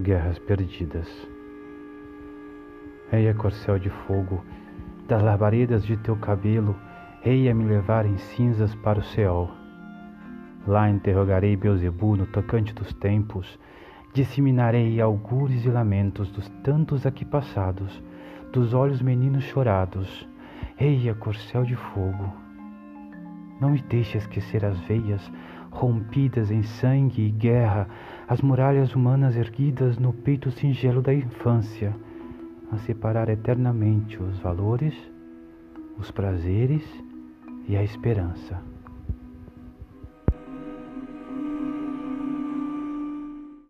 guerras perdidas. Eia, corcel de fogo, das labaredas de teu cabelo, eia me levar em cinzas para o céu. Lá interrogarei Beuzebu no tocante dos tempos, disseminarei augures e lamentos dos tantos aqui passados, dos olhos meninos chorados. Eia, corcel de fogo, não me deixe esquecer as veias rompidas em sangue e guerra, as muralhas humanas erguidas no peito singelo da infância, a separar eternamente os valores, os prazeres e a esperança.